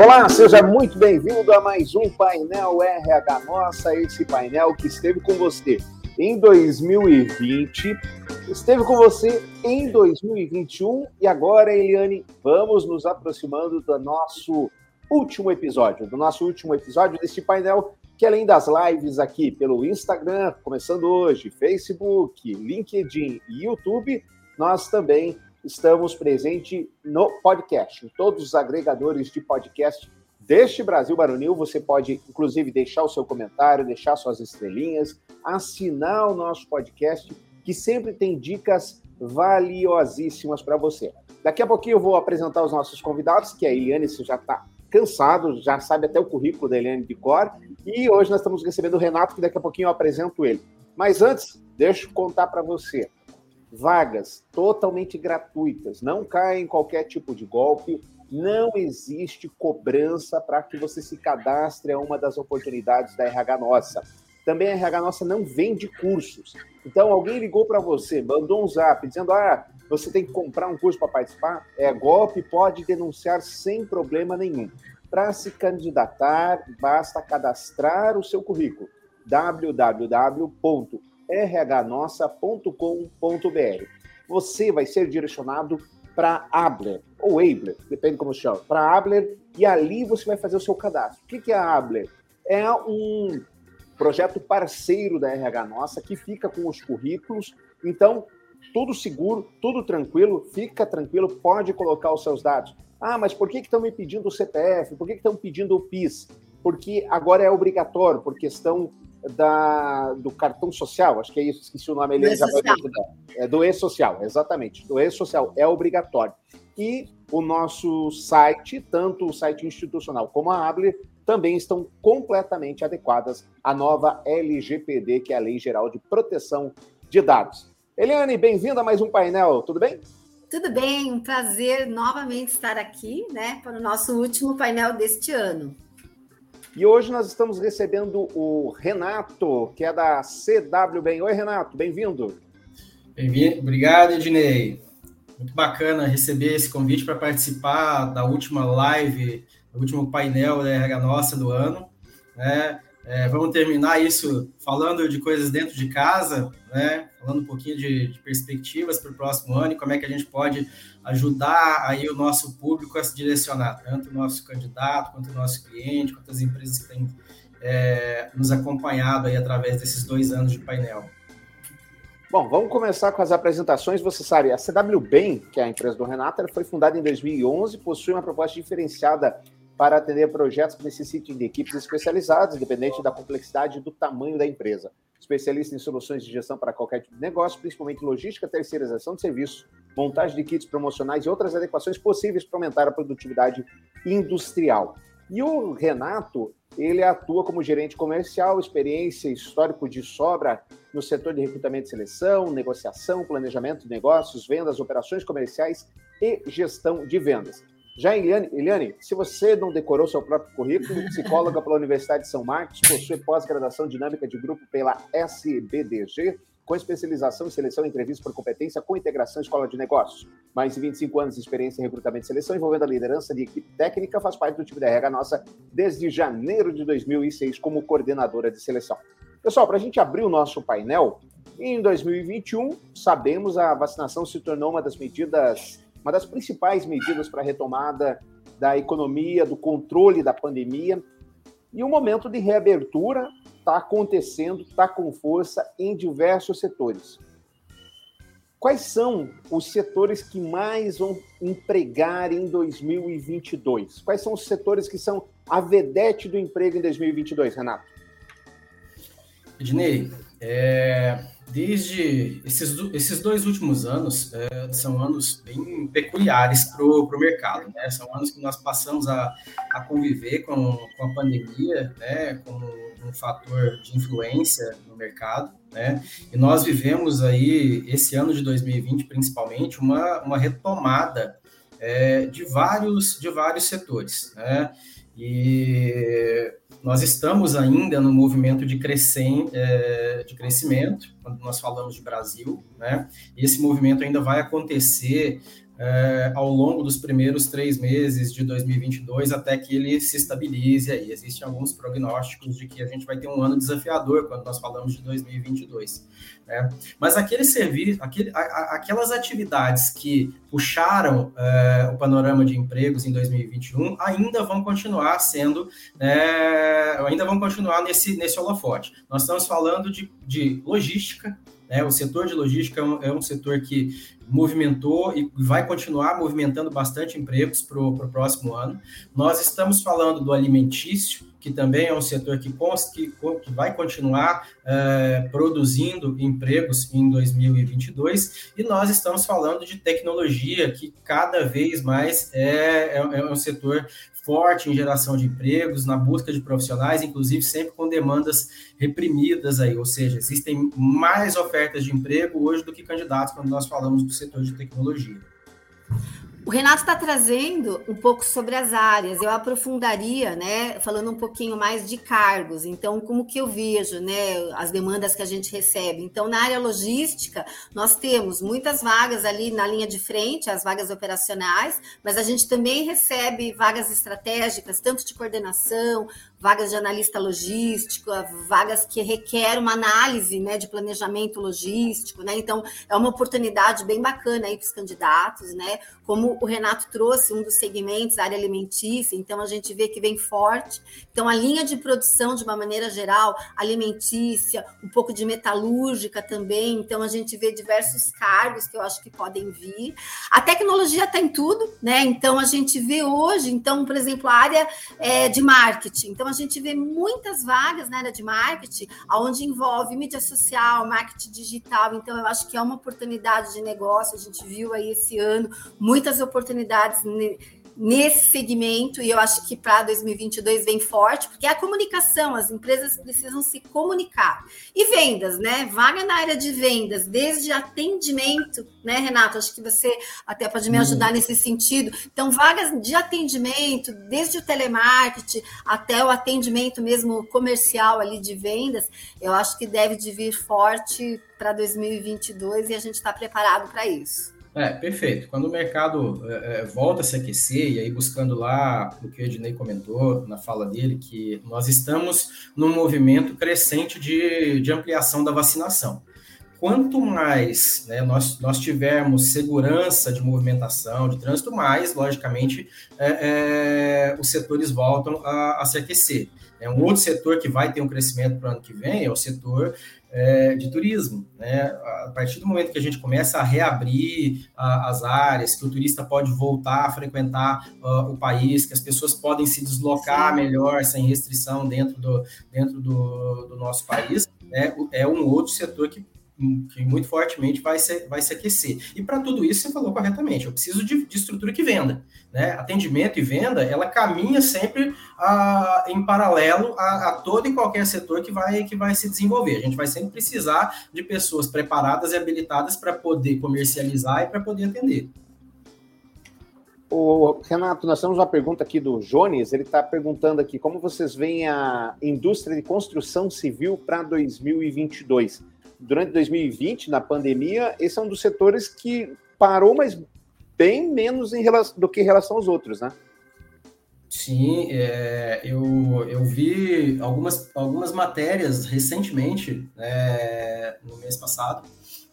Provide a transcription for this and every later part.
Olá, seja muito bem-vindo a mais um painel RH Nossa, esse painel que esteve com você em 2020, esteve com você em 2021 e agora, Eliane, vamos nos aproximando do nosso último episódio, do nosso último episódio desse painel que além das lives aqui pelo Instagram, começando hoje, Facebook, LinkedIn e YouTube, nós também estamos presentes no podcast, em todos os agregadores de podcast deste Brasil Baronil. Você pode, inclusive, deixar o seu comentário, deixar suas estrelinhas, assinar o nosso podcast, que sempre tem dicas valiosíssimas para você. Daqui a pouquinho eu vou apresentar os nossos convidados, que a Eliane já está cansado, já sabe até o currículo da Eliane de cor. E hoje nós estamos recebendo o Renato, que daqui a pouquinho eu apresento ele. Mas antes, deixa eu contar para você vagas totalmente gratuitas, não caia em qualquer tipo de golpe, não existe cobrança para que você se cadastre a uma das oportunidades da RH Nossa. Também a RH Nossa não vende cursos. Então, alguém ligou para você, mandou um zap dizendo: ah, você tem que comprar um curso para participar. É golpe, pode denunciar sem problema nenhum. Para se candidatar, basta cadastrar o seu currículo www rhnossa.com.br. Você vai ser direcionado para Abler, ou Abler, depende como chama, para Abler, e ali você vai fazer o seu cadastro. O que é a Abler? É um projeto parceiro da RH Nossa que fica com os currículos. Então, tudo seguro, tudo tranquilo, fica tranquilo, pode colocar os seus dados. Ah, mas por que estão me pedindo o CPF? Por que estão pedindo o PIS? Porque agora é obrigatório, por questão da, do cartão social, acho que é isso, esqueci o nome, ele já vai é do e-social, exatamente, do e-social, é obrigatório. E o nosso site, tanto o site institucional como a Abler, também estão completamente adequadas à nova LGPD, que é a Lei Geral de Proteção de Dados. Eliane, bem-vinda a mais um painel, tudo bem? Tudo bem, um prazer novamente estar aqui, né, para o nosso último painel deste ano. E hoje nós estamos recebendo o Renato, que é da CWBem. Oi, Renato, bem-vindo. Bem-vindo, obrigado, Ednei. Muito bacana receber esse convite para participar da última live, do último painel da RH Nossa do ano. Né? É, vamos terminar isso falando de coisas dentro de casa, né? Falando um pouquinho de, de perspectivas para o próximo ano e como é que a gente pode ajudar aí o nosso público a se direcionar, tanto o nosso candidato, quanto o nosso cliente, quanto as empresas que têm é, nos acompanhado aí através desses dois anos de painel. Bom, vamos começar com as apresentações. Você sabe, a CW Bem, que é a empresa do Renato, ela foi fundada em 2011, possui uma proposta diferenciada para atender projetos que necessitem de equipes especializadas, independente da complexidade e do tamanho da empresa. Especialista em soluções de gestão para qualquer tipo de negócio, principalmente logística, terceirização de serviços, montagem de kits promocionais e outras adequações possíveis para aumentar a produtividade industrial. E o Renato, ele atua como gerente comercial, experiência histórico de sobra no setor de recrutamento e seleção, negociação, planejamento de negócios, vendas, operações comerciais e gestão de vendas. Já Eliane, Eliane, se você não decorou seu próprio currículo, psicóloga pela Universidade de São Marcos, possui pós-graduação dinâmica de grupo pela SBDG, com especialização em seleção e entrevista por competência com integração escola de negócios. Mais de 25 anos de experiência em recrutamento e seleção, envolvendo a liderança de equipe técnica, faz parte do time da RH nossa desde janeiro de 2006 como coordenadora de seleção. Pessoal, para a gente abrir o nosso painel, em 2021, sabemos a vacinação se tornou uma das medidas uma das principais medidas para a retomada da economia, do controle da pandemia. E o momento de reabertura está acontecendo, está com força em diversos setores. Quais são os setores que mais vão empregar em 2022? Quais são os setores que são a vedete do emprego em 2022, Renato? Ednei, é, desde esses, esses dois últimos anos é, são anos bem peculiares para o mercado, né? São anos que nós passamos a, a conviver com, com a pandemia, né? Como um fator de influência no mercado, né? E nós vivemos aí esse ano de 2020, principalmente, uma, uma retomada é, de vários de vários setores, né? E nós estamos ainda no movimento de, crescem, é, de crescimento, quando nós falamos de Brasil, né? E esse movimento ainda vai acontecer é, ao longo dos primeiros três meses de 2022 até que ele se estabilize aí. Existem alguns prognósticos de que a gente vai ter um ano desafiador quando nós falamos de 2022. Né? Mas aquele serviço, aquele, aquelas atividades que puxaram é, o panorama de empregos em 2021 ainda vão continuar sendo, é, ainda vão continuar nesse, nesse holofote. Nós estamos falando de, de logística, né? O setor de logística é um, é um, setor que movimentou e vai continuar movimentando bastante empregos para o próximo ano. Nós estamos falando do alimentício, que também é um setor que, que, que vai continuar é, produzindo empregos em 2022, e nós estamos falando de tecnologia, que cada vez mais é, é, é um setor forte em geração de empregos, na busca de profissionais, inclusive sempre com demandas reprimidas aí, ou seja, existem mais ofertas de emprego hoje do que candidatos quando nós falamos do setor de tecnologia. O Renato está trazendo um pouco sobre as áreas. Eu aprofundaria, né, falando um pouquinho mais de cargos. Então, como que eu vejo, né, as demandas que a gente recebe. Então, na área logística, nós temos muitas vagas ali na linha de frente, as vagas operacionais, mas a gente também recebe vagas estratégicas, tanto de coordenação, vagas de analista logístico, vagas que requerem uma análise né, de planejamento logístico, né? Então é uma oportunidade bem bacana aí para os candidatos, né? Como o Renato trouxe um dos segmentos, a área alimentícia, então a gente vê que vem forte. Então a linha de produção, de uma maneira geral, alimentícia, um pouco de metalúrgica também, então a gente vê diversos cargos que eu acho que podem vir. A tecnologia está em tudo, né? Então a gente vê hoje, então, por exemplo, a área é, de marketing. Então, a gente vê muitas vagas na área de marketing, onde envolve mídia social, marketing digital. Então, eu acho que é uma oportunidade de negócio. A gente viu aí esse ano muitas oportunidades nesse segmento e eu acho que para 2022 vem forte, porque é a comunicação, as empresas precisam se comunicar. E vendas, né? Vaga na área de vendas, desde atendimento, né, Renato? Acho que você até pode me uhum. ajudar nesse sentido. Então, vagas de atendimento, desde o telemarketing até o atendimento mesmo comercial ali de vendas, eu acho que deve de vir forte para 2022 e a gente está preparado para isso. É, perfeito. Quando o mercado é, é, volta a se aquecer, e aí buscando lá o que o Ednei comentou na fala dele, que nós estamos num movimento crescente de, de ampliação da vacinação. Quanto mais né, nós, nós tivermos segurança de movimentação, de trânsito, mais, logicamente, é, é, os setores voltam a, a se aquecer. É um outro setor que vai ter um crescimento para o ano que vem é o setor é, de turismo. Né? A partir do momento que a gente começa a reabrir a, as áreas, que o turista pode voltar a frequentar uh, o país, que as pessoas podem se deslocar melhor, sem restrição dentro do, dentro do, do nosso país, né? é um outro setor que que muito fortemente vai se, vai se aquecer. E para tudo isso, você falou corretamente, eu preciso de, de, estrutura que venda. Né? Atendimento e venda, ela caminha sempre a, em paralelo a, a, todo e qualquer setor que vai, que vai se desenvolver. A gente vai sempre precisar de pessoas preparadas e habilitadas para poder comercializar e para poder atender. O Renato, nós temos uma pergunta aqui do Jones. Ele está perguntando aqui como vocês veem a indústria de construção civil para 2022 durante 2020, na pandemia, esse é um dos setores que parou, mas bem menos em relação, do que em relação aos outros, né? Sim, é, eu, eu vi algumas, algumas matérias recentemente, é, no mês passado,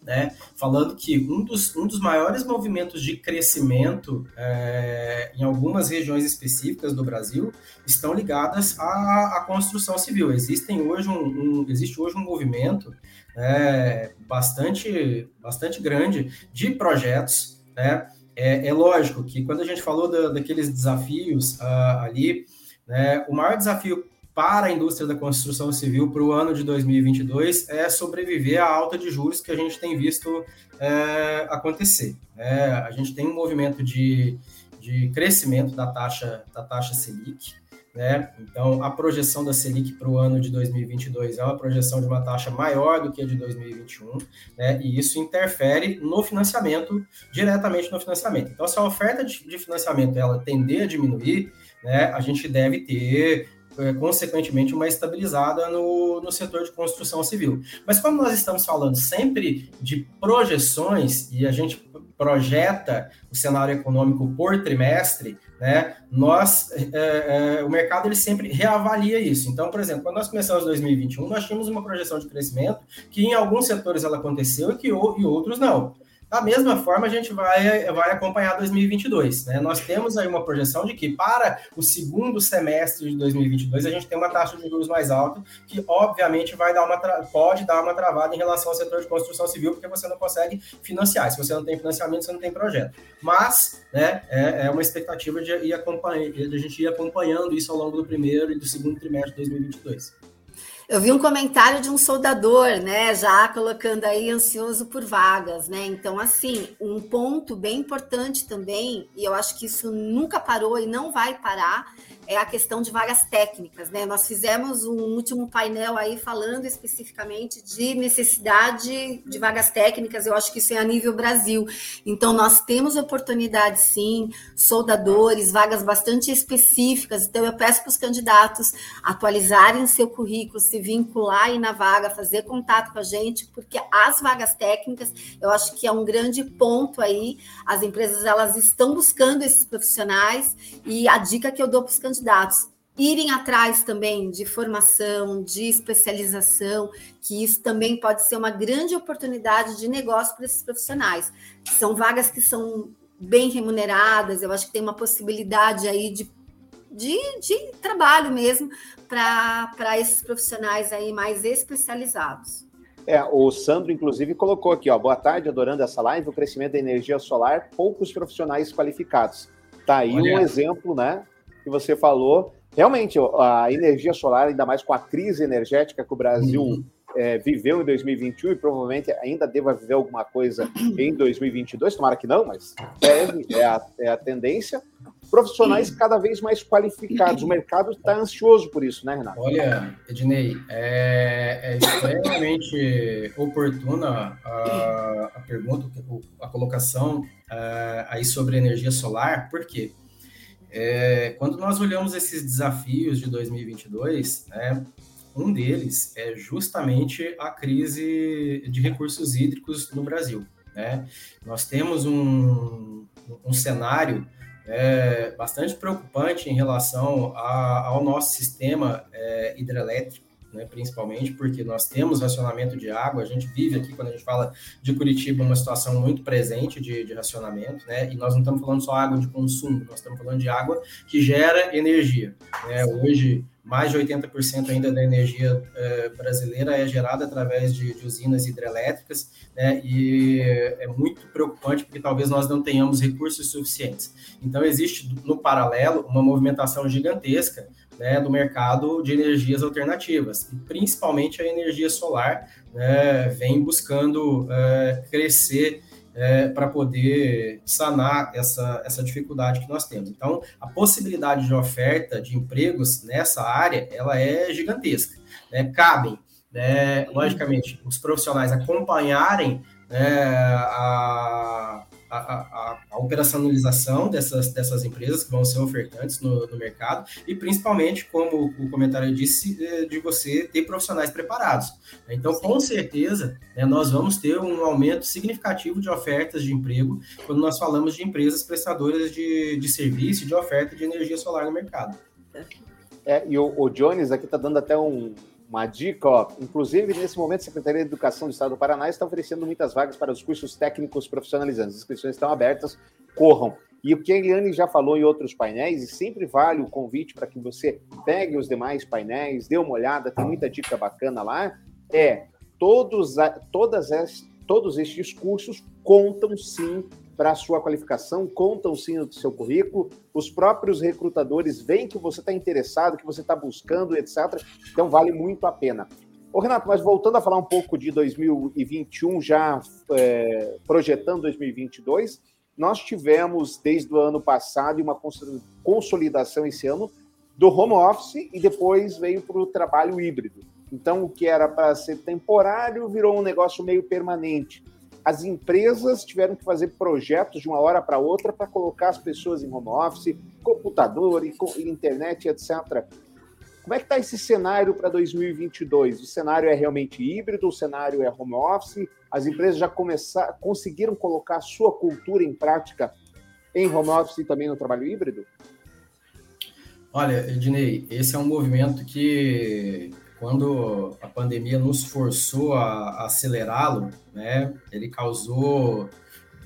né, falando que um dos, um dos maiores movimentos de crescimento é, em algumas regiões específicas do Brasil estão ligadas à, à construção civil. Existem hoje um, um, existe hoje um movimento é, bastante, bastante grande de projetos. Né? É, é, lógico que quando a gente falou da, daqueles desafios uh, ali, né, o maior desafio para a indústria da construção civil para o ano de 2022 é sobreviver à alta de juros que a gente tem visto é, acontecer. É, a gente tem um movimento de, de crescimento da taxa, da taxa Selic, né? Então, a projeção da Selic para o ano de 2022 é uma projeção de uma taxa maior do que a de 2021, né? e isso interfere no financiamento, diretamente no financiamento. Então, se a oferta de, financiamento ela tender a diminuir, né, a gente deve ter é, consequentemente, uma estabilizada no, no setor de construção civil. Mas como nós estamos falando sempre de projeções, e a gente projeta o cenário econômico por trimestre, né, nós, é, é, o mercado ele sempre reavalia isso. Então, por exemplo, quando nós começamos 2021, nós tínhamos uma projeção de crescimento que em alguns setores ela aconteceu e que e outros não. Da mesma forma, a gente vai, vai acompanhar 2022. Né? Nós temos aí uma projeção de que para o segundo semestre de 2022 a gente tem uma taxa de juros mais alta, que obviamente vai dar uma pode dar uma travada em relação ao setor de construção civil, porque você não consegue financiar. Se você não tem financiamento, você não tem projeto. Mas né, é, é uma expectativa de, ir de a gente ir acompanhando isso ao longo do primeiro e do segundo trimestre de 2022. Eu vi um comentário de um soldador, né, já colocando aí ansioso por vagas, né? Então, assim, um ponto bem importante também, e eu acho que isso nunca parou e não vai parar, é a questão de vagas técnicas, né? Nós fizemos um último painel aí falando especificamente de necessidade de vagas técnicas, eu acho que isso é a nível Brasil. Então, nós temos oportunidade sim, soldadores, vagas bastante específicas. Então, eu peço para os candidatos atualizarem seu currículo, se vincular aí na vaga, fazer contato com a gente, porque as vagas técnicas, eu acho que é um grande ponto aí. As empresas elas estão buscando esses profissionais e a dica que eu dou para os candidatos candidatos irem atrás também de formação, de especialização, que isso também pode ser uma grande oportunidade de negócio para esses profissionais. São vagas que são bem remuneradas, eu acho que tem uma possibilidade aí de, de, de trabalho mesmo para esses profissionais aí mais especializados. É, o Sandro, inclusive, colocou aqui, ó, boa tarde, adorando essa live, o crescimento da energia solar, poucos profissionais qualificados. Tá aí Olha. um exemplo, né, que você falou. Realmente, a energia solar, ainda mais com a crise energética que o Brasil uhum. é, viveu em 2021 e provavelmente ainda deva viver alguma coisa em 2022, tomara que não, mas deve, é a, é a tendência. Profissionais cada vez mais qualificados. O mercado está ansioso por isso, né, Renato? Olha, Ednei, é, é extremamente oportuna a, a pergunta, a colocação uh, aí sobre energia solar, por quê? Porque é, quando nós olhamos esses desafios de 2022, né, um deles é justamente a crise de recursos hídricos no Brasil. Né? Nós temos um, um cenário é, bastante preocupante em relação a, ao nosso sistema é, hidrelétrico né, principalmente porque nós temos racionamento de água, a gente vive aqui, quando a gente fala de Curitiba, uma situação muito presente de, de racionamento, né, e nós não estamos falando só água de consumo, nós estamos falando de água que gera energia. Né, hoje, mais de 80% ainda da energia eh, brasileira é gerada através de, de usinas hidrelétricas, né, e é muito preocupante porque talvez nós não tenhamos recursos suficientes. Então, existe no paralelo uma movimentação gigantesca né, do mercado de energias alternativas, e principalmente a energia solar né, vem buscando é, crescer é, para poder sanar essa, essa dificuldade que nós temos. Então, a possibilidade de oferta de empregos nessa área, ela é gigantesca. Né? Cabem, né, logicamente, os profissionais acompanharem né, a, a, a, a, operacionalização dessas, dessas empresas que vão ser ofertantes no, no, mercado e principalmente, como o comentário disse, é, de você ter profissionais preparados. Então, Sim. com certeza, né, nós vamos ter um aumento significativo de ofertas de emprego quando nós falamos de empresas prestadoras de, de serviço e de oferta de energia solar no mercado. É, e o, o Jones aqui está dando até um, uma dica, ó. Inclusive, nesse momento, a Secretaria de Educação do Estado do Paraná está oferecendo muitas vagas para os cursos técnicos profissionalizantes. As inscrições estão abertas, corram. E o que a Eliane já falou em outros painéis, e sempre vale o convite para que você pegue os demais painéis, dê uma olhada, tem muita dica bacana lá, é todos, todas as, todos estes cursos contam sim para a sua qualificação, contam sim no seu currículo, os próprios recrutadores veem que você está interessado, que você está buscando, etc. Então vale muito a pena. Ô, Renato, mas voltando a falar um pouco de 2021, já é, projetando 2022, nós tivemos desde o ano passado uma consolidação esse ano do home office e depois veio para o trabalho híbrido. Então, o que era para ser temporário virou um negócio meio permanente as empresas tiveram que fazer projetos de uma hora para outra para colocar as pessoas em home office, computador e internet, etc. Como é que está esse cenário para 2022? O cenário é realmente híbrido? O cenário é home office? As empresas já começaram, conseguiram colocar a sua cultura em prática em home office e também no trabalho híbrido? Olha, Ednei, esse é um movimento que, quando a pandemia nos forçou a, acelerá-lo, né, ele causou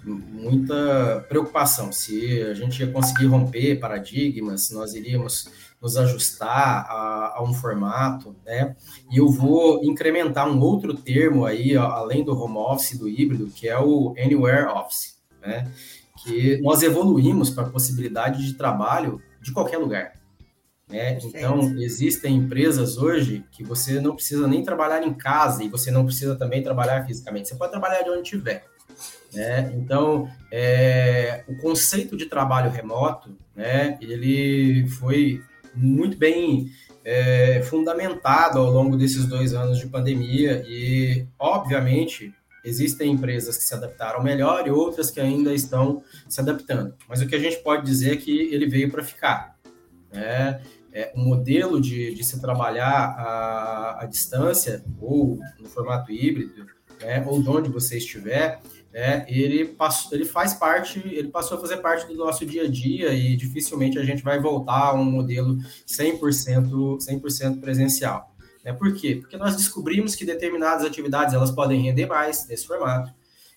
muita preocupação se a gente ia conseguir romper paradigmas, se nós iríamos nos ajustar a, a, um formato, né? E eu vou incrementar um outro termo aí, além do home office, do híbrido, que é o anywhere office, né? Que nós evoluímos para a possibilidade de trabalho de qualquer lugar. Né? Então, existem empresas hoje que você não precisa nem trabalhar em casa e você não precisa também trabalhar fisicamente. Você pode trabalhar de onde estiver. Né? Então, é, o conceito de trabalho remoto, né, ele foi muito bem é, fundamentado ao longo desses dois anos de pandemia e, obviamente, existem empresas que se adaptaram melhor e outras que ainda estão se adaptando. Mas o que a gente pode dizer é que ele veio para ficar. Né? É, um modelo de, de se trabalhar à, à distância ou no formato híbrido, né, ou de onde você estiver, né, ele, passou, ele faz parte, ele passou a fazer parte do nosso dia a dia e dificilmente a gente vai voltar a um modelo 100%, 100 presencial. Né? Por quê? Porque nós descobrimos que determinadas atividades elas podem render mais nesse formato,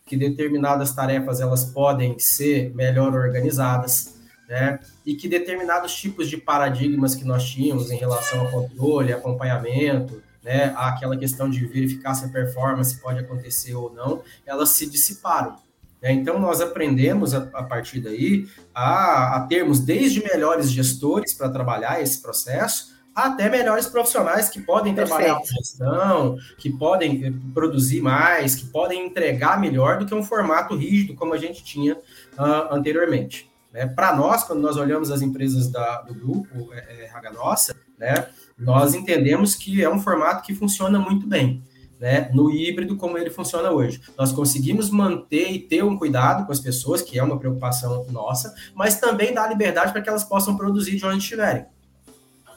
que determinadas tarefas elas podem ser melhor organizadas, né? E que determinados tipos de paradigmas que nós tínhamos em relação ao controle, acompanhamento, né, aquela questão de verificar se a performance pode acontecer ou não, elas se dissiparam. Né? Então, nós aprendemos a, a partir daí a, a, termos desde melhores gestores para trabalhar esse processo, até melhores profissionais que podem Perfeito. trabalhar com gestão, que podem eh, produzir mais, que podem entregar melhor do que um formato rígido como a gente tinha uh, anteriormente. Né? Para nós, quando nós olhamos as empresas da, do grupo é, é, Raga Nossa, né, nós entendemos que é um formato que funciona muito bem. Né, no híbrido como ele funciona hoje. Nós conseguimos manter e ter um cuidado com as pessoas, que é uma preocupação nossa, mas também dar liberdade para que elas possam produzir de onde estiverem.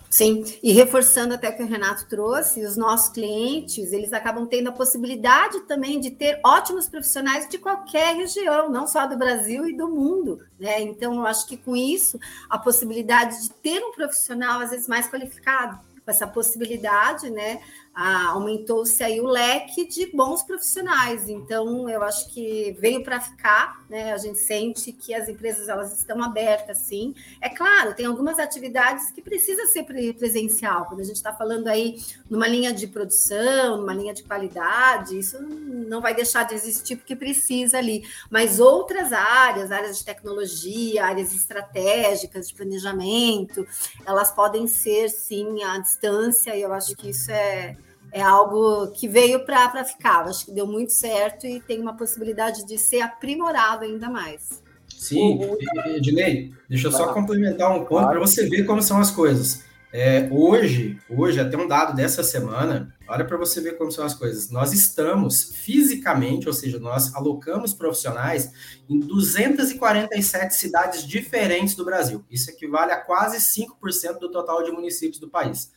Sim, e reforçando até o que o Renato trouxe, os nossos clientes, eles acabam tendo a possibilidade também de ter ótimos profissionais de qualquer região, não só do Brasil e do mundo, né? Então, eu acho que com isso, a possibilidade de ter um profissional, às vezes, mais qualificado, com essa possibilidade, né? Ah, aumentou-se aí o leque de bons profissionais. Então, eu acho que veio para ficar, né? A gente sente que as empresas elas estão abertas, sim. É claro, tem algumas atividades que precisa ser presencial. Quando a gente está falando aí numa linha de produção, numa linha de qualidade, isso não vai deixar de existir porque precisa ali. Mas outras áreas, áreas de tecnologia, áreas estratégicas de planejamento, elas podem ser sim à distância. E eu acho que isso é é algo que veio para ficar. Acho que deu muito certo e tem uma possibilidade de ser aprimorado ainda mais. Sim, Ednei, deixa eu só complementar um ponto para você ver como são as coisas. É, hoje, hoje, até um dado dessa semana, olha para você ver como são as coisas. Nós estamos fisicamente, ou seja, nós alocamos profissionais em 247 cidades diferentes do Brasil. Isso equivale a quase 5% do total de municípios do país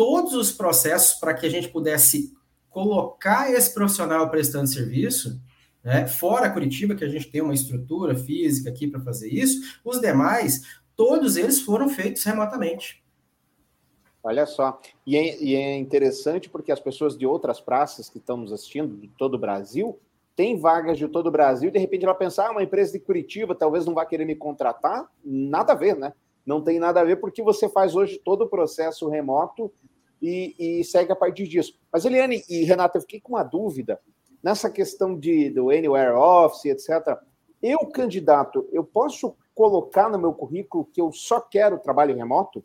todos os processos para que a gente pudesse colocar esse profissional prestando serviço, né, fora Curitiba, que a gente tem uma estrutura física aqui para fazer isso, os demais, todos eles foram feitos remotamente. Olha só, e é, e é interessante porque as pessoas de outras praças que estão nos assistindo, de todo o Brasil, tem vagas de todo o Brasil, de repente ela pensar, ah, uma empresa de Curitiba talvez não vá querer me contratar, nada a ver, né? Não tem nada a ver porque você faz hoje todo o processo remoto e, e segue a partir disso. Mas, Eliane e Renata, eu fiquei com uma dúvida nessa questão de, do Anywhere Office, etc. Eu, candidato, eu posso colocar no meu currículo que eu só quero trabalho remoto?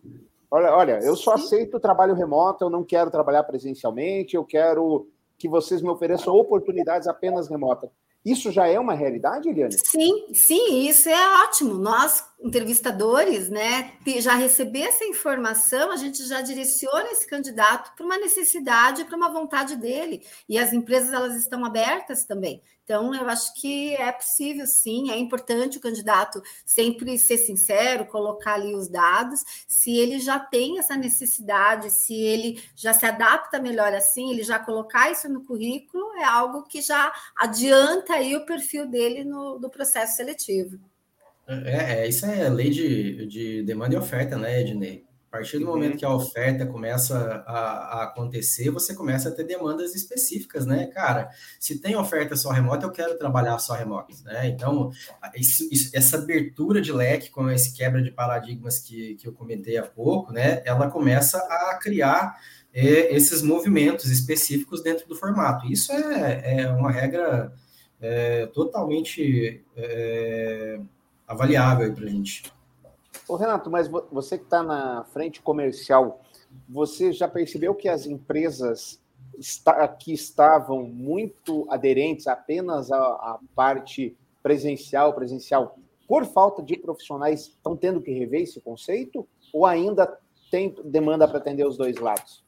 Olha, olha, eu só aceito trabalho remoto, eu não quero trabalhar presencialmente, eu quero que vocês me ofereçam oportunidades apenas remotas. Isso já é uma realidade, Eliane? Sim, sim, isso é ótimo. Nós, entrevistadores, né, já receber essa informação, a gente já direciona esse candidato para uma necessidade, para uma vontade dele. E as empresas elas estão abertas também. Então, eu acho que é possível, sim, é importante o candidato sempre ser sincero, colocar ali os dados. Se ele já tem essa necessidade, se ele já se adapta melhor assim, ele já colocar isso no currículo, é algo que já adianta aí o perfil dele no, do processo seletivo. É, é, isso é lei de, de demanda e oferta, né, Ednei? A partir do momento uhum. que a oferta começa a, a, acontecer, você começa a ter demandas específicas, né? Cara, se tem oferta só remota, eu quero trabalhar só remoto, né? Então, isso, isso, essa abertura de leque, com esse quebra de paradigmas que, que eu comentei há pouco, né? Ela começa a criar é, esses movimentos específicos dentro do formato. Isso é, é uma regra é, totalmente é, avaliável para a gente. Ô, Renato, mas você que está na frente comercial, você já percebeu que as empresas que estavam muito aderentes apenas à, à parte presencial, presencial, por falta de profissionais, estão tendo que rever esse conceito? Ou ainda tem demanda para atender os dois lados?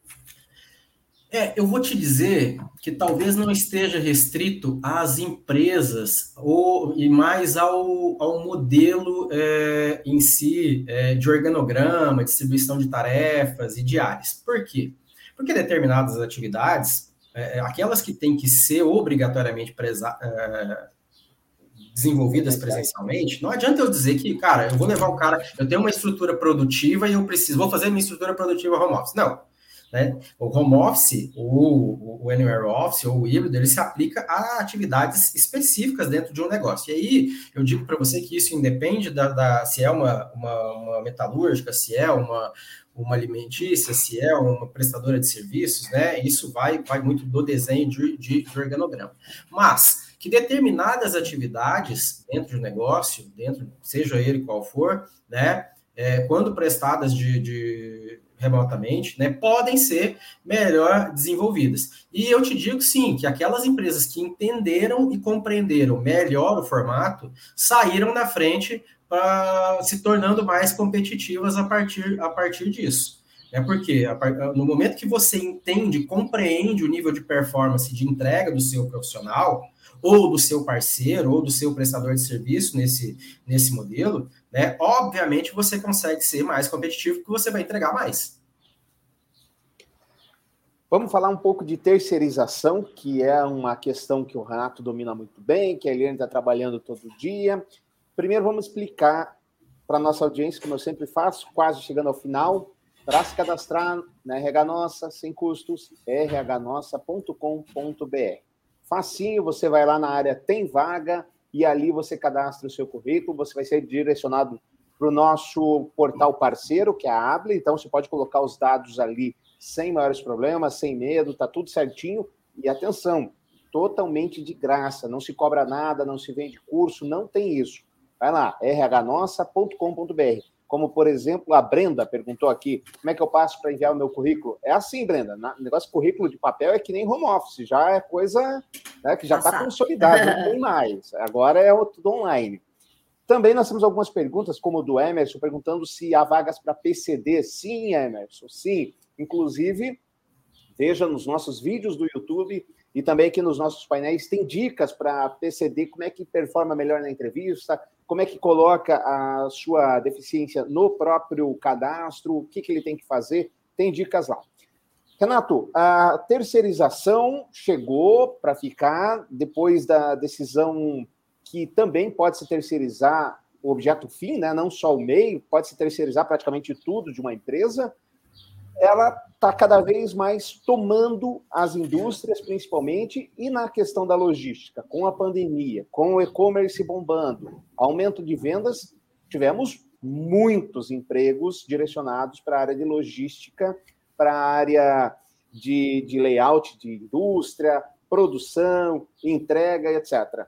É, eu vou te dizer que talvez não esteja restrito às empresas ou e mais ao, ao modelo é, em si é, de organograma, distribuição de tarefas e diárias. Por quê? Porque determinadas atividades, é, é aquelas que têm que ser obrigatoriamente presa, é, desenvolvidas presencialmente, não adianta eu dizer que, cara, eu vou levar o cara, eu tenho uma estrutura produtiva e eu preciso, vou fazer minha estrutura produtiva home office. Não né? O home office, o, o anywhere office ou o híbrido, ele se aplica a atividades específicas dentro de um negócio. E aí eu digo para você que isso independe da, da se é uma, uma, uma, metalúrgica, se é uma, uma alimentícia, se é uma prestadora de serviços, né? Isso vai, vai muito do desenho de, de, de organograma. Mas que determinadas atividades dentro do negócio, dentro, seja ele qual for, né? É, quando prestadas de, de remotamente, né, podem ser melhor desenvolvidas. E eu te digo sim, que aquelas empresas que entenderam e compreenderam melhor o formato saíram na frente para se tornando mais competitivas a partir, a partir disso. É porque no momento que você entende, compreende o nível de performance de entrega do seu profissional, ou do seu parceiro, ou do seu prestador de serviço nesse, nesse modelo, né? Obviamente você consegue ser mais competitivo porque você vai entregar mais. Vamos falar um pouco de terceirização, que é uma questão que o Renato domina muito bem, que a Eliane está trabalhando todo dia. Primeiro, vamos explicar para a nossa audiência, como eu sempre faço, quase chegando ao final, para se cadastrar na RH Nossa, sem custos, rhnossa.com.br. Facinho, você vai lá na área Tem Vaga e ali você cadastra o seu currículo, você vai ser direcionado para o nosso portal parceiro, que é a Able, então você pode colocar os dados ali sem maiores problemas, sem medo, tá tudo certinho. E atenção, totalmente de graça, não se cobra nada, não se vende curso, não tem isso. Vai lá, rhnossa.com.br. Como, por exemplo, a Brenda perguntou aqui, como é que eu passo para enviar o meu currículo? É assim, Brenda, o negócio currículo de papel é que nem home office, já é coisa né, que já está consolidada, não tem mais. Agora é tudo online. Também nós temos algumas perguntas, como do Emerson, perguntando se há vagas para PCD. Sim, Emerson, sim. Inclusive, veja nos nossos vídeos do YouTube e também aqui nos nossos painéis, tem dicas para PCD, como é que performa melhor na entrevista, como é que coloca a sua deficiência no próprio cadastro, o que, que ele tem que fazer, tem dicas lá. Renato, a terceirização chegou para ficar depois da decisão que também pode se terceirizar o objeto fim, né? não só o meio, pode se terceirizar praticamente tudo de uma empresa ela está cada vez mais tomando as indústrias, principalmente, e na questão da logística, com a pandemia, com o e-commerce bombando, aumento de vendas, tivemos muitos empregos direcionados para a área de logística, para a área de, de layout de indústria, produção, entrega, etc.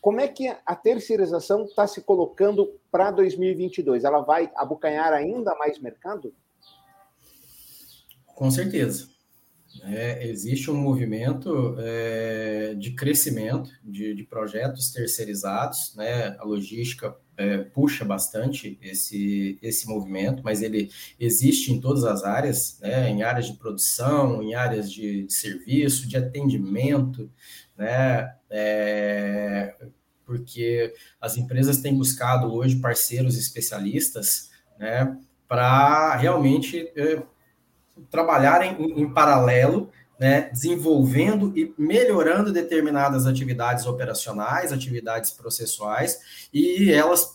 Como é que a terceirização está se colocando para 2022? Ela vai abocanhar ainda mais mercado? Com certeza. É, existe um movimento é, de crescimento de, de, projetos terceirizados, né? A logística é, puxa bastante esse, esse movimento, mas ele existe em todas as áreas, né? Em áreas de produção, em áreas de, de serviço, de atendimento, né? É, porque as empresas têm buscado hoje parceiros especialistas, né? Para realmente é, trabalharem em, em paralelo, né, desenvolvendo e melhorando determinadas atividades operacionais, atividades processuais, e elas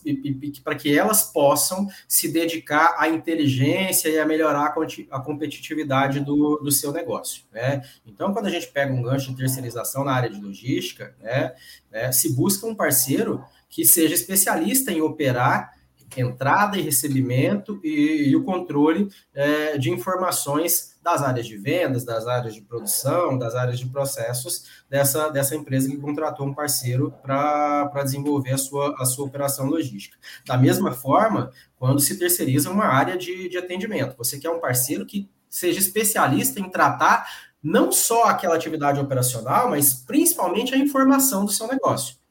para que elas possam se dedicar à inteligência e a melhorar a competitividade do, do seu negócio. Né? Então, quando a gente pega um gancho de terceirização na área de logística, né, né se busca um parceiro que seja especialista em operar entrada e recebimento e, e o controle é, de informações das áreas de vendas, das áreas de produção, das áreas de processos dessa, dessa empresa que contratou um parceiro para desenvolver a sua, a sua operação logística. Da mesma forma, quando se terceiriza uma área de, de atendimento, você quer um parceiro que seja especialista em tratar não só aquela atividade operacional, mas principalmente a informação do seu negócio.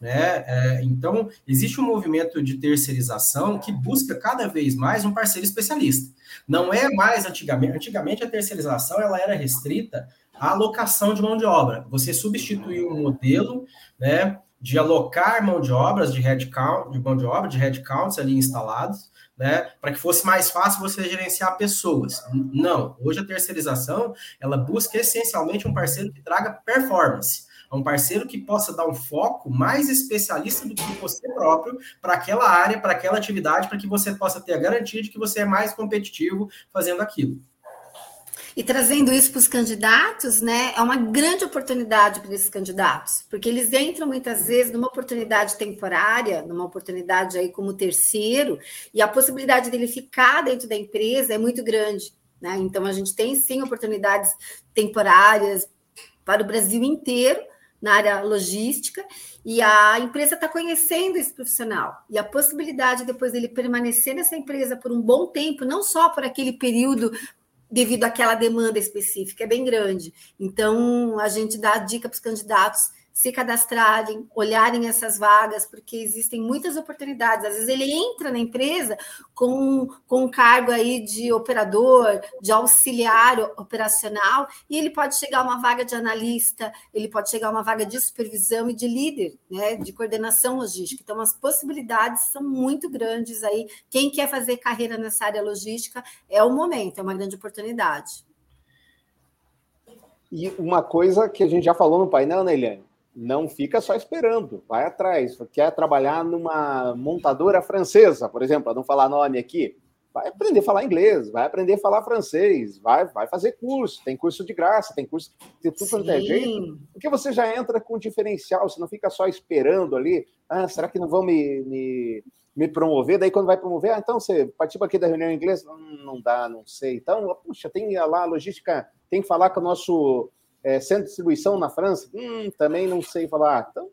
Né? É, então, existe um movimento de terceirização que busca cada vez mais um parceiro especialista. Não é mais antigamente, antigamente a terceirização ela era restrita à alocação de mão de obra. Você substituiu um modelo né, de alocar mão de obras, de headcount, de mão de obra, de headcounts ali instalados, né, para que fosse mais fácil você gerenciar pessoas. Não, hoje a terceirização ela busca essencialmente um parceiro que traga performance a um parceiro que possa dar um foco mais especialista do que você próprio para aquela área, para aquela atividade, para que você possa ter a garantia de que você é mais competitivo fazendo aquilo. E trazendo isso para os candidatos, né, é uma grande oportunidade para esses candidatos, porque eles entram muitas vezes numa oportunidade temporária, numa oportunidade aí como terceiro, e a possibilidade dele ficar dentro da empresa é muito grande. Né? Então, a gente tem sim oportunidades temporárias para o Brasil inteiro, na área logística, e a empresa está conhecendo esse profissional. E a possibilidade depois dele permanecer nessa empresa por um bom tempo, não só por aquele período devido àquela demanda específica, é bem grande. Então, a gente dá dica para os candidatos se cadastrarem, olharem essas vagas, porque existem muitas oportunidades. Às vezes ele entra na empresa com, com um cargo aí de operador, de auxiliar operacional, e ele pode chegar a uma vaga de analista, ele pode chegar a uma vaga de supervisão e de líder, né, de coordenação logística. Então, as possibilidades são muito grandes aí. Quem quer fazer carreira nessa área logística é o momento, é uma grande oportunidade. E uma coisa que a gente já falou no painel, né, Eliane? Não fica só esperando, vai atrás. Quer trabalhar numa montadora francesa, por exemplo, para não falar nome aqui, vai aprender a falar inglês, vai aprender a falar francês, vai, vai fazer curso, tem curso de graça, tem curso de tudo quanto é jeito, porque você já entra com diferencial, você não fica só esperando ali, ah, será que não vão me, me, me promover? Daí quando vai promover, ah, então você participa aqui da reunião em inglês? Hum, não dá, não sei. Então, puxa, tem lá a logística, tem que falar com o nosso é, centro de distribuição na França? Hum, também não sei falar. Então,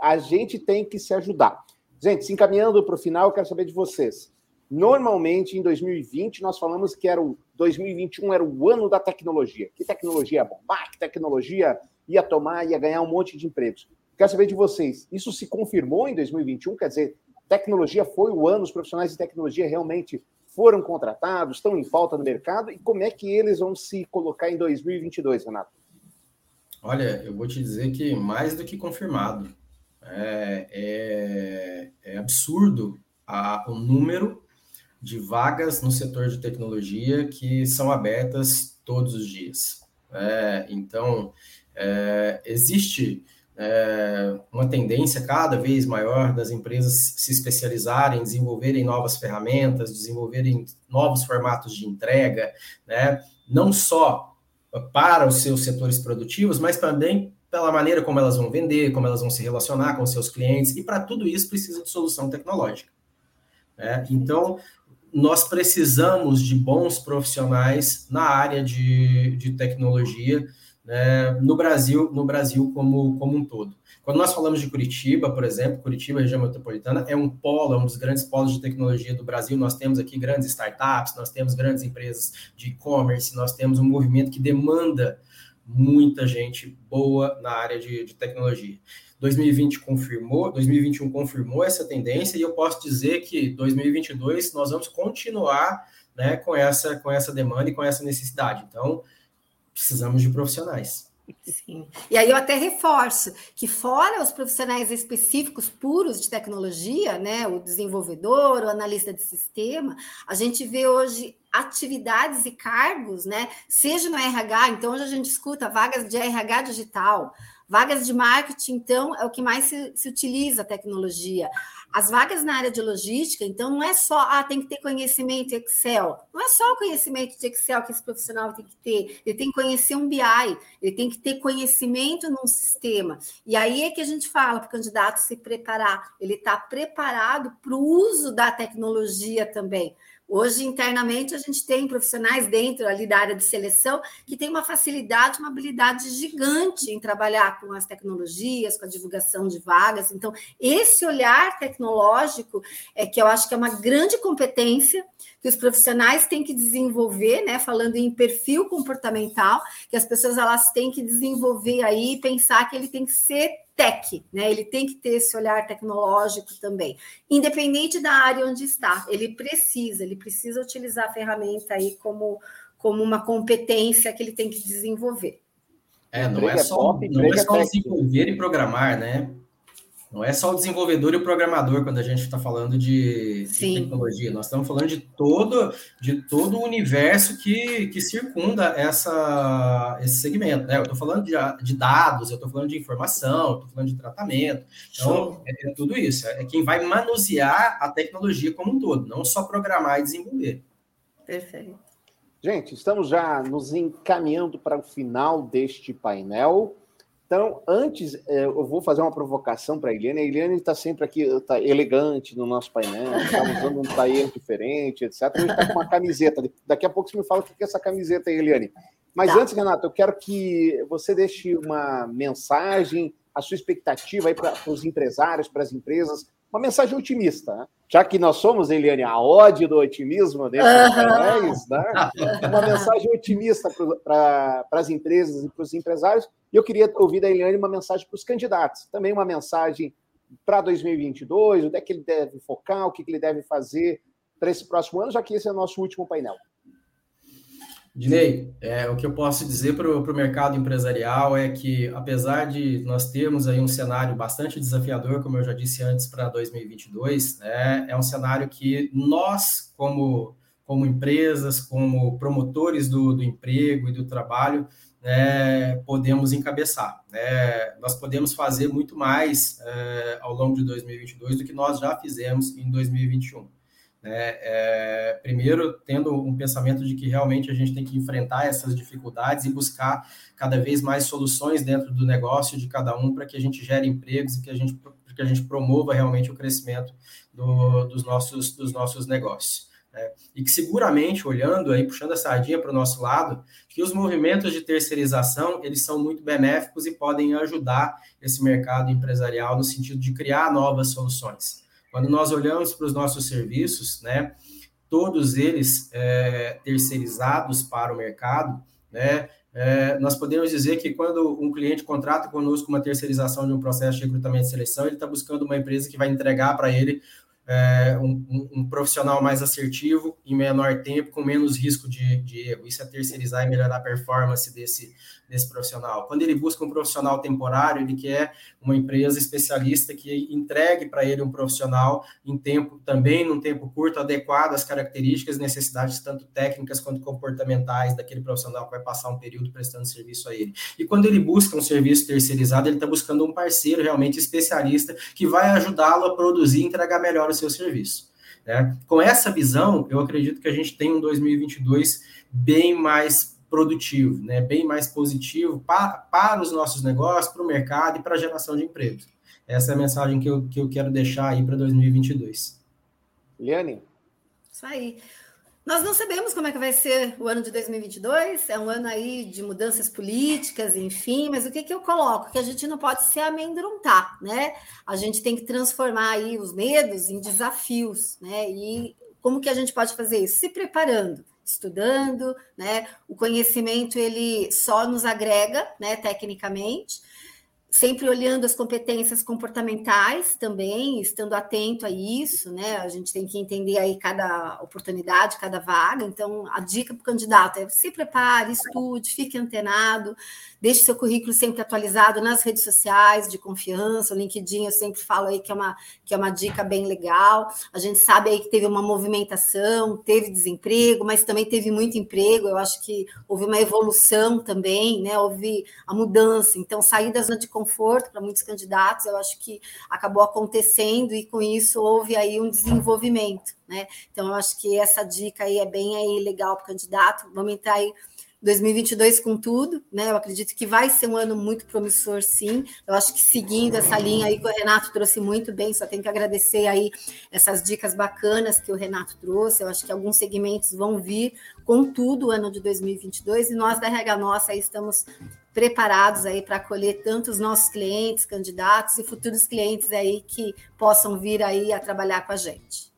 a gente tem que se ajudar. Gente, se encaminhando para o final, eu quero saber de vocês. Normalmente, em 2020, nós falamos que era o 2021 era o ano da tecnologia. Que tecnologia bom? Ah, que tecnologia ia tomar, ia ganhar um monte de empregos. Quero saber de vocês. Isso se confirmou em 2021? Quer dizer, tecnologia foi o ano, os profissionais de tecnologia realmente foram contratados, estão em falta no mercado, e como é que eles vão se colocar em 2022, Renato? Olha, eu vou te dizer que mais do que confirmado. É, é, é absurdo a, o número de vagas no setor de tecnologia que são abertas todos os dias. É, então, é, existe é, uma tendência cada vez maior das empresas se especializarem, desenvolverem novas ferramentas, desenvolverem novos formatos de entrega, né? não só para os seus setores produtivos, mas também pela maneira como elas vão vender, como elas vão se relacionar com seus clientes, e para tudo isso precisa de solução tecnológica. Né? Então, nós precisamos de bons profissionais na área de, de tecnologia né, no Brasil, no Brasil como, como um todo. Quando nós falamos de Curitiba, por exemplo, Curitiba, região metropolitana, é um polo, é um dos grandes polos de tecnologia do Brasil. Nós temos aqui grandes startups, nós temos grandes empresas de e-commerce, nós temos um movimento que demanda muita gente boa na área de, de tecnologia. 2020 confirmou, 2021 confirmou essa tendência e eu posso dizer que 2022 nós vamos continuar né, com essa com essa demanda e com essa necessidade. Então, precisamos de profissionais. Sim. E aí eu até reforço que fora os profissionais específicos puros de tecnologia, né, o desenvolvedor, o analista de sistema, a gente vê hoje atividades e cargos, né, seja no RH, então hoje a gente escuta vagas de RH digital, Vagas de marketing, então, é o que mais se, se, utiliza a tecnologia. As vagas na área de logística, então, não é só, ah, tem que ter conhecimento Excel. Não é só o conhecimento de Excel que esse profissional tem que ter. Ele tem que conhecer um BI, ele tem que ter conhecimento num sistema. E aí é que a gente fala para o candidato se preparar. Ele está preparado para o uso da tecnologia também. Hoje, internamente, a gente tem profissionais dentro ali da área de seleção que tem uma facilidade, uma habilidade gigante em trabalhar com as tecnologias, com a divulgação de vagas. Então, esse olhar tecnológico é que eu acho que é uma grande competência que os profissionais têm que desenvolver, né? Falando em perfil comportamental, que as pessoas elas têm que desenvolver aí, pensar que ele tem que ser tech, né? Ele tem que ter esse olhar tecnológico também, independente da área onde está. Ele precisa, ele precisa utilizar a ferramenta aí como, como uma competência que ele tem que desenvolver. É, não é só, não é só desenvolver e programar, né? Não é só o desenvolvedor e o programador quando a gente está falando de, de, tecnologia. Nós estamos falando de todo, de todo o universo que, que circunda essa, esse segmento. Né? Eu estou falando de, de, dados, eu estou falando de informação, estou falando de tratamento. Então, é, é, tudo isso. É quem vai manusear a tecnologia como um todo, não só programar e desenvolver. Perfeito. Gente, estamos já nos encaminhando para o final deste painel. Então, antes, é, eu vou fazer uma provocação para a Eliane. A Eliane está sempre aqui, está elegante no nosso painel, está usando um taller diferente, etc. A gente está com uma camiseta. Daqui a pouco você me fala o que é essa camiseta aí, Eliane. Mas tá. antes, Renato, eu quero que você deixe uma mensagem, a sua expectativa aí para os empresários, para as empresas, uma mensagem otimista, né? Já que nós somos, Eliane, a ode do otimismo desses painéis, né? uma mensagem otimista para as empresas e para os empresários. E eu queria ouvir da Eliane uma mensagem para os candidatos, também uma mensagem para 2022, onde é que ele deve focar, o que ele deve fazer para esse próximo ano, já que esse é o nosso último painel. Dinei, é, o que eu posso dizer para o mercado empresarial é que, apesar de nós termos aí um cenário bastante desafiador, como eu já disse antes, para 2022, né, é um cenário que nós, como, como empresas, como promotores do, do emprego e do trabalho, né, podemos encabeçar. Né? Nós podemos fazer muito mais é, ao longo de 2022 do que nós já fizemos em 2021. Né? É, primeiro, tendo um pensamento de que realmente a gente tem que enfrentar essas dificuldades e buscar cada vez mais soluções dentro do negócio de cada um para que a gente gere empregos e que a gente, que a gente promova realmente o crescimento do, dos, nossos, dos nossos negócios. Né? E que seguramente, olhando aí, puxando a sardinha para o nosso lado, que os movimentos de terceirização, eles são muito benéficos e podem ajudar esse mercado empresarial no sentido de criar novas soluções. Quando nós olhamos para os nossos serviços, né, todos eles é, terceirizados para o mercado, né, é, nós podemos dizer que quando um cliente contrata conosco uma terceirização de um processo de recrutamento e seleção, ele está buscando uma empresa que vai entregar para ele é, um, um, profissional mais assertivo, em menor tempo, com menos risco de, de erro. Isso é terceirizar e melhorar a performance desse, desse profissional. Quando ele busca um profissional temporário, ele quer uma empresa especialista que entregue para ele um profissional em tempo, também num tempo curto, adequado às características e necessidades, tanto técnicas quanto comportamentais daquele profissional que vai passar um período prestando serviço a ele. E quando ele busca um serviço terceirizado, ele está buscando um parceiro realmente especialista que vai ajudá-lo a produzir e entregar melhor o seu serviço. Né? Com essa visão, eu acredito que a gente tem um 2022 bem mais produtivo, né, bem mais positivo para, para os nossos negócios, para o mercado e para a geração de empregos. Essa é a mensagem que eu, que eu quero deixar aí para 2022. Liane? Isso aí. Nós não sabemos como é que vai ser o ano de 2022, é um ano aí de mudanças políticas, enfim, mas o que, que eu coloco? Que a gente não pode se amedrontar, né? A gente tem que transformar aí os medos em desafios, né? E como que a gente pode fazer isso? Se preparando, estudando, né? O conhecimento ele só nos agrega, né, tecnicamente, sempre olhando as competências comportamentais também, estando atento a isso, né? A gente tem que entender aí cada oportunidade, cada vaga. Então, a dica para o candidato é se prepare, estude, fique antenado, deixe seu currículo sempre atualizado nas redes sociais de confiança. O LinkedIn eu sempre falo aí que é uma, que é uma dica bem legal. A gente sabe aí que teve uma movimentação, teve desemprego, mas também teve muito emprego. Eu acho que houve uma evolução também, né? Houve a mudança. Então, zona de conforto para muitos candidatos, eu acho que acabou acontecendo e com isso houve aí um desenvolvimento, né? Então, eu acho que essa dica aí é bem aí legal para o candidato. Vamos entrar aí 2022 com tudo, né? Eu acredito que vai ser um ano muito promissor, sim. Eu acho que seguindo essa linha aí que o Renato trouxe muito bem, só tenho que agradecer aí essas dicas bacanas que o Renato trouxe. Eu acho que alguns segmentos vão vir com tudo o ano de 2022 e nós da RH Nossa aí estamos preparados aí para acolher tanto os nossos clientes, candidatos e futuros clientes aí que possam vir aí a trabalhar com a gente.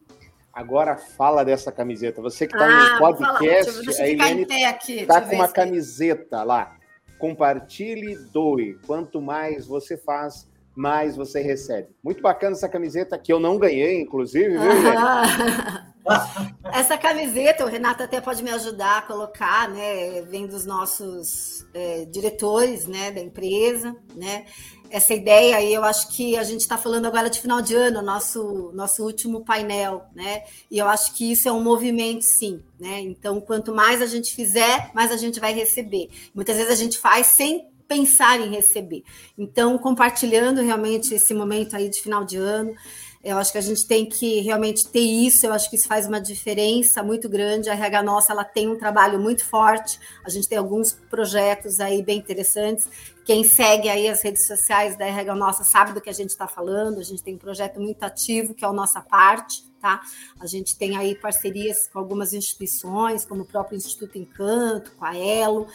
Agora fala dessa camiseta. Você que está ah, no podcast, deixa, deixa a Eliane está com uma camiseta lá. Compartilhe, doe. Quanto mais você faz, mais você recebe. Muito bacana essa camiseta que eu não ganhei, inclusive, viu, ah. Essa camiseta, o Renato até pode me ajudar a colocar, né? Vem dos nossos é, diretores, né, da empresa, né? essa ideia aí, eu acho que a gente está falando agora de final de ano, nosso, nosso último painel, né? E eu acho que isso é um movimento, sim, né? Então, quanto mais a gente fizer, mais a gente vai receber. Muitas vezes a gente faz sem pensar em receber. Então, compartilhando realmente esse momento aí de final de ano, eu acho que a gente tem que realmente ter isso, eu acho que isso faz uma diferença muito grande. A RH Nossa ela tem um trabalho muito forte, a gente tem alguns projetos aí bem interessantes. Quem segue aí as redes sociais da RH Nossa sabe do que a gente está falando, a gente tem um projeto muito ativo, que é o Nossa Parte, tá? A gente tem aí parcerias com algumas instituições, como o próprio Instituto Encanto, com a Elo,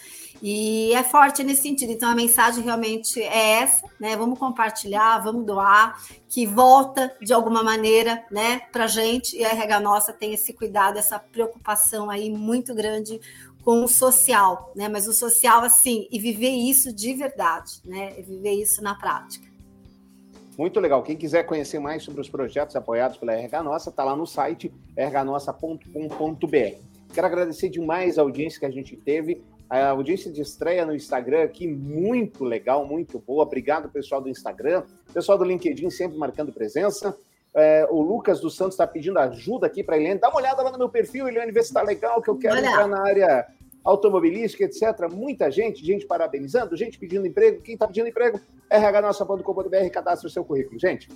e é forte nesse sentido. Então a mensagem realmente é essa, né? Vamos compartilhar, vamos doar, que volta de alguma maneira, né, para gente. E a RH nossa tem esse cuidado, essa preocupação aí muito grande com o social, né? Mas o social assim e viver isso de verdade, né? E viver isso na prática. Muito legal. Quem quiser conhecer mais sobre os projetos apoiados pela RH Nossa, está lá no site rhnossa.com.br. Quero agradecer demais a audiência que a gente teve, a audiência de estreia no Instagram aqui, muito legal, muito boa. Obrigado, pessoal do Instagram, pessoal do LinkedIn sempre marcando presença. É, o Lucas dos Santos está pedindo ajuda aqui para a Eliane. Dá uma olhada lá no meu perfil, Eliane, vê se está legal, que eu quero Olha. entrar na área automobilística, etc. Muita gente, gente parabenizando, gente pedindo emprego. Quem está pedindo emprego, rhnossa.com.br, cadastre o seu currículo. Gente,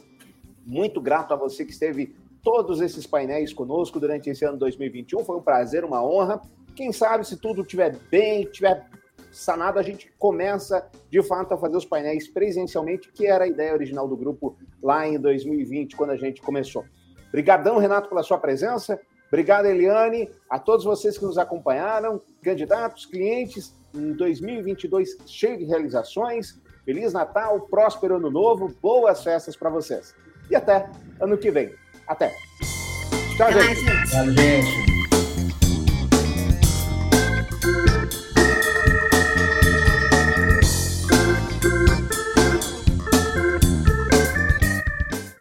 muito grato a você que esteve todos esses painéis conosco durante esse ano 2021. Foi um prazer, uma honra. Quem sabe, se tudo estiver bem, estiver sanado, a gente começa de fato a fazer os painéis presencialmente, que era a ideia original do grupo lá em 2020, quando a gente começou. Obrigadão, Renato, pela sua presença. Obrigado, Eliane, a todos vocês que nos acompanharam, candidatos, clientes, em 2022 cheio de realizações. Feliz Natal, próspero Ano Novo, boas festas para vocês. E até ano que vem. Até. Tchau, gente. Tchau, gente.